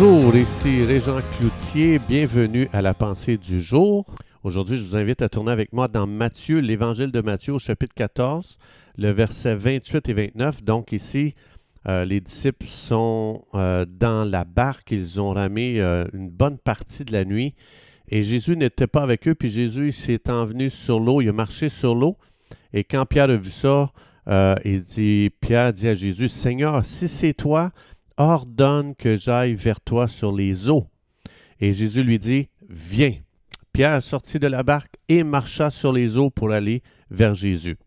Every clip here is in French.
Bonjour, ici Régent Cloutier, bienvenue à la pensée du jour. Aujourd'hui, je vous invite à tourner avec moi dans Matthieu, l'évangile de Matthieu au chapitre 14, le verset 28 et 29. Donc ici, euh, les disciples sont euh, dans la barque, ils ont ramé euh, une bonne partie de la nuit. Et Jésus n'était pas avec eux, puis Jésus s'est envenu sur l'eau, il a marché sur l'eau. Et quand Pierre a vu ça, il dit, Pierre dit à Jésus, Seigneur, si c'est toi, ordonne que j'aille vers toi sur les eaux. Et Jésus lui dit, Viens. Pierre sortit de la barque et marcha sur les eaux pour aller vers Jésus.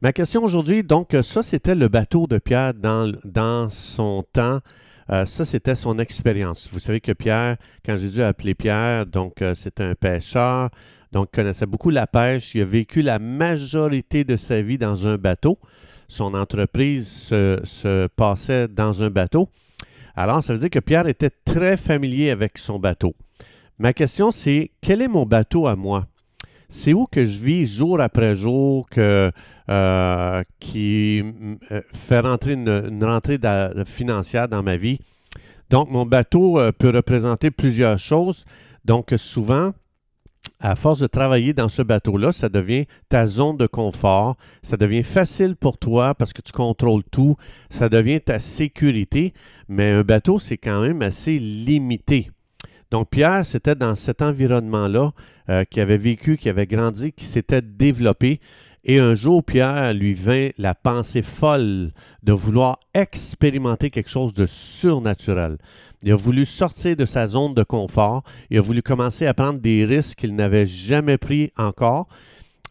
Ma question aujourd'hui, donc, ça, c'était le bateau de Pierre dans, son temps. Euh, ça, c'était son expérience. Vous savez que Pierre, quand Jésus a appelé Pierre, donc, euh, c'était un pêcheur, donc, connaissait beaucoup la pêche. Il a vécu la majorité de sa vie dans un bateau son entreprise se, passait dans un bateau. Alors, ça veut dire que Pierre était très familier avec son bateau. Ma question, c'est quel est mon bateau à moi? C'est où que je vis jour après jour que, euh, qui euh, fait rentrer une, rentrée financière dans ma vie? Donc, mon bateau euh, peut représenter plusieurs choses. Donc, souvent, à force de travailler dans ce bateau-là, ça devient ta zone de confort, ça devient facile pour toi parce que tu contrôles tout, ça devient ta sécurité, mais un bateau, c'est quand même assez limité. Donc Pierre, c'était dans cet environnement-là euh, qui avait vécu, qui avait grandi, qui s'était développé. Et un jour, Pierre lui vint la pensée folle de vouloir expérimenter quelque chose de surnaturel. Il a voulu sortir de sa zone de confort. Il a voulu commencer à prendre des risques qu'il n'avait jamais pris encore.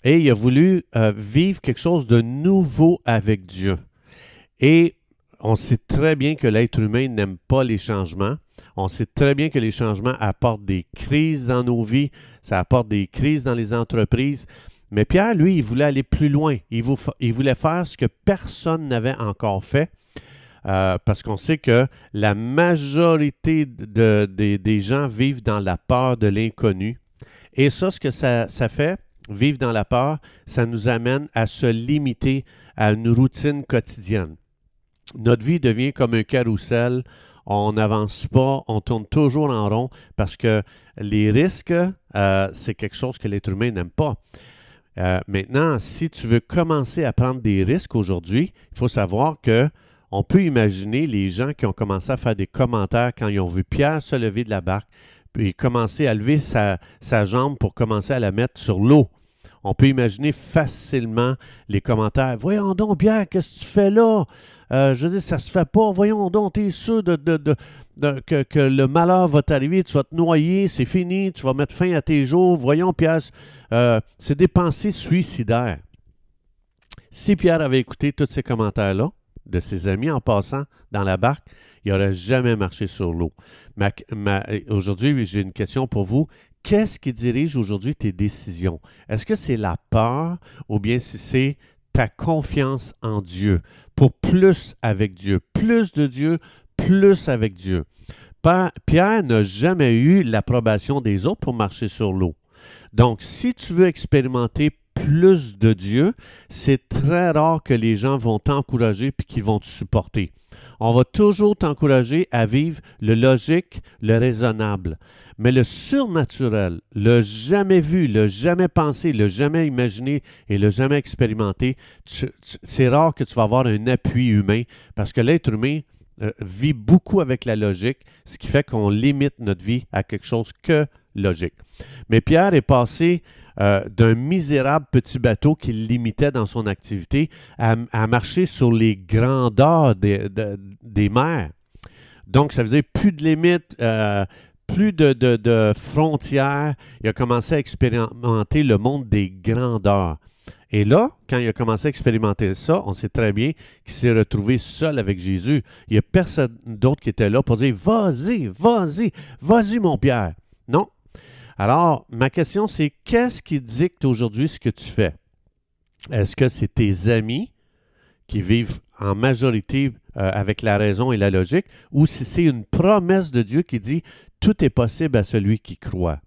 Et il a voulu euh, vivre quelque chose de nouveau avec Dieu. Et on sait très bien que l'être humain n'aime pas les changements. On sait très bien que les changements apportent des crises dans nos vies, ça apporte des crises dans les entreprises. Mais Pierre, lui, il voulait aller plus loin. Il, voulait faire ce que personne n'avait encore fait. Euh, parce qu'on sait que la majorité des gens vivent dans la peur de l'inconnu. Et ça, ce que ça, fait, vivre dans la peur, ça nous amène à se limiter à une routine quotidienne. Notre vie devient comme un carrousel. On n'avance pas, on tourne toujours en rond parce que les risques, euh, c'est quelque chose que l'être humain n'aime pas. Euh, maintenant, si tu veux commencer à prendre des risques aujourd'hui, il faut savoir que on peut imaginer les gens qui ont commencé à faire des commentaires quand ils ont vu Pierre se lever de la barque, puis commencer à lever sa, jambe pour commencer à la mettre sur l'eau. On peut imaginer facilement les commentaires. Voyons donc, Pierre, qu'est-ce que tu fais là? Euh, je dire, ça se fait pas. Voyons donc, tu es sûr de, que, le malheur va t'arriver, tu vas te noyer, c'est fini, tu vas mettre fin à tes jours. Voyons, Pierre, euh, c'est des pensées suicidaires. Si Pierre avait écouté tous ces commentaires-là de ses amis en passant dans la barque, il n'aurait jamais marché sur l'eau. Aujourd'hui, j'ai une question pour vous. Qu'est-ce qui dirige aujourd'hui tes décisions? Est-ce que c'est la peur ou bien si c'est ta confiance en Dieu pour plus avec Dieu, plus de Dieu, plus avec Dieu. Pierre n'a jamais eu l'approbation des autres pour marcher sur l'eau. Donc, si tu veux expérimenter plus de Dieu, c'est très rare que les gens vont t'encourager puis qu'ils vont te supporter. On va toujours t'encourager à vivre le logique, le raisonnable. Mais le surnaturel, le jamais vu, le jamais pensé, le jamais imaginé et le jamais expérimenté, c'est rare que tu vas avoir un appui humain parce que l'être humain euh, vit beaucoup avec la logique, ce qui fait qu'on limite notre vie à quelque chose que logique. Mais Pierre est passé euh, d'un misérable petit bateau qu'il limitait dans son activité à, marcher sur les grandeurs des, des, mers. Donc, ça faisait plus de limites, euh, plus de, frontières. Il a commencé à expérimenter le monde des grandeurs. Et là, quand il a commencé à expérimenter ça, on sait très bien qu'il s'est retrouvé seul avec Jésus. Il n'y a personne d'autre qui était là pour dire Vas-y, vas-y, vas-y, mon Pierre. Non. Alors, ma question, c'est qu'est-ce qui dicte aujourd'hui ce que tu fais? Est-ce que c'est tes amis qui vivent en majorité euh, avec la raison et la logique, ou si c'est une promesse de Dieu qui dit tout est possible à celui qui croit?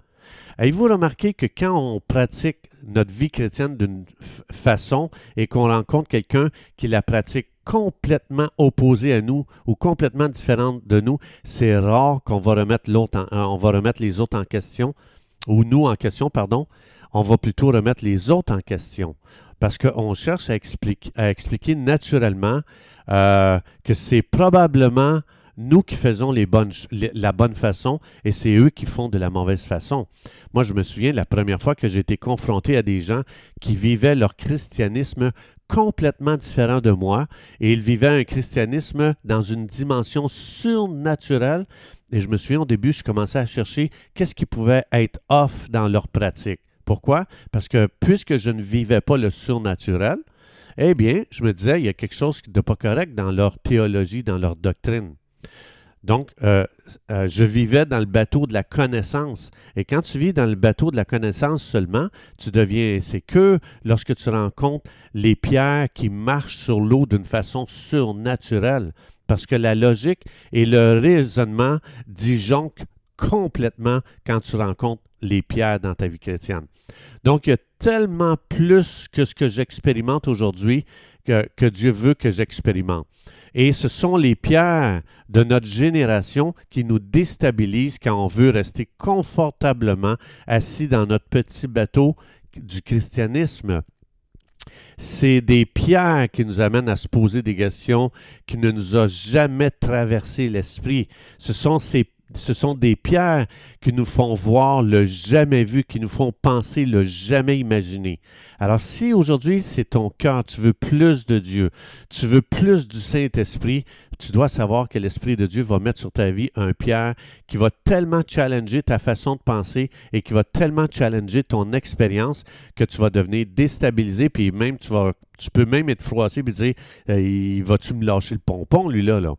Avez-vous remarqué que quand on pratique notre vie chrétienne d'une façon et qu'on rencontre quelqu'un qui la pratique complètement opposée à nous ou complètement différente de nous, c'est rare qu'on va remettre l'autre, va remettre les autres en question? Ou nous en question, pardon. On va plutôt remettre les autres en question parce qu'on cherche à expliquer, naturellement euh, que c'est probablement nous qui faisons les bonnes, la bonne façon et c'est eux qui font de la mauvaise façon. Moi, je me souviens la première fois que j'ai été confronté à des gens qui vivaient leur christianisme complètement différent de moi et ils vivaient un christianisme dans une dimension surnaturelle. Et je me souviens au début, je commençais à chercher qu'est-ce qui pouvait être off dans leur pratique. Pourquoi? Parce que puisque je ne vivais pas le surnaturel, eh bien, je me disais, il y a quelque chose de pas correct dans leur théologie, dans leur doctrine. Donc, euh, euh, je vivais dans le bateau de la connaissance. Et quand tu vis dans le bateau de la connaissance seulement, tu deviens insécure lorsque tu rencontres les pierres qui marchent sur l'eau d'une façon surnaturelle. Parce que la logique et le raisonnement disjonctent complètement quand tu rencontres les pierres dans ta vie chrétienne. Donc, il y a tellement plus que ce que j'expérimente aujourd'hui que, que Dieu veut que j'expérimente. Et ce sont les pierres de notre génération qui nous déstabilisent quand on veut rester confortablement assis dans notre petit bateau du christianisme. C'est des pierres qui nous amènent à se poser des questions qui ne nous ont jamais traversé l'esprit. Ce sont ces ce sont des pierres qui nous font voir le jamais vu, qui nous font penser le jamais imaginé. Alors si aujourd'hui c'est ton cœur, tu veux plus de Dieu, tu veux plus du Saint-Esprit, tu dois savoir que l'Esprit de Dieu va mettre sur ta vie un pierre qui va tellement challenger ta façon de penser et qui va tellement challenger ton expérience que tu vas devenir déstabilisé, puis même tu vas, tu peux même être froissé et dire, il va-tu me lâcher le pompon, lui là, là.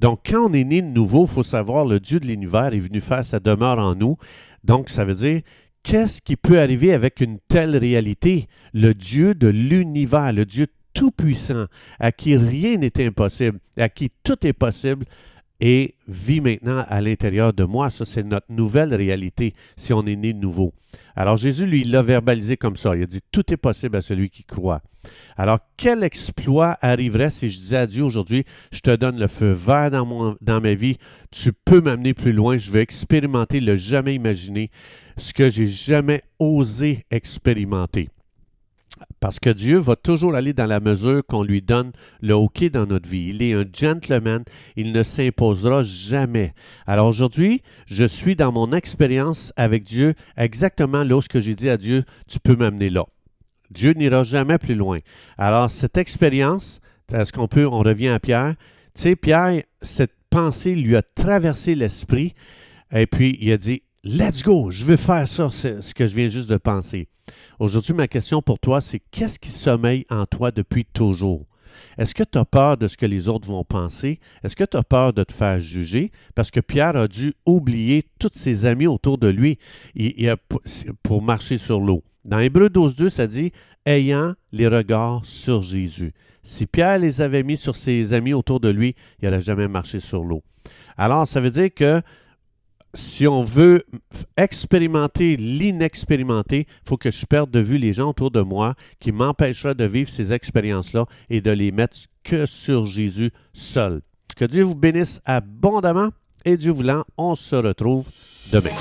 Donc, quand on est né de nouveau, il faut savoir, le Dieu de l'univers est venu faire sa demeure en nous. Donc, ça veut dire, qu'est-ce qui peut arriver avec une telle réalité? Le Dieu de l'univers, le Dieu tout-puissant, à qui rien n'est impossible, à qui tout est possible, et vit maintenant à l'intérieur de moi. Ça, c'est notre nouvelle réalité si on est né de nouveau. Alors Jésus, lui, l'a verbalisé comme ça. Il a dit, tout est possible à celui qui croit. Alors, quel exploit arriverait si je disais à Dieu aujourd'hui, je te donne le feu vert dans, ma vie, tu peux m'amener plus loin, je vais expérimenter le jamais imaginé, ce que j'ai jamais osé expérimenter. Parce que Dieu va toujours aller dans la mesure qu'on lui donne le hockey dans notre vie. Il est un gentleman, il ne s'imposera jamais. Alors aujourd'hui, je suis dans mon expérience avec Dieu exactement où j'ai dit à Dieu, tu peux m'amener là. Dieu n'ira jamais plus loin. Alors cette expérience, est-ce qu'on peut, on revient à Pierre, tu sais, Pierre, cette pensée lui a traversé l'esprit et puis il a dit, let's go, je veux faire ça, ce que je viens juste de penser. Aujourd'hui, ma question pour toi, c'est qu'est-ce qui sommeille en toi depuis toujours? Est-ce que tu as peur de ce que les autres vont penser? Est-ce que tu as peur de te faire juger? Parce que Pierre a dû oublier tous ses amis autour de lui pour marcher sur l'eau. Dans Hébreu 12.2, ça dit ayant les regards sur Jésus. Si Pierre les avait mis sur ses amis autour de lui, il n'aurait jamais marché sur l'eau. Alors, ça veut dire que si on veut expérimenter l'inexpérimenté, il faut que je perde de vue les gens autour de moi qui m'empêcheraient de vivre ces expériences-là et de les mettre que sur Jésus seul. Que Dieu vous bénisse abondamment et Dieu voulant, on se retrouve demain.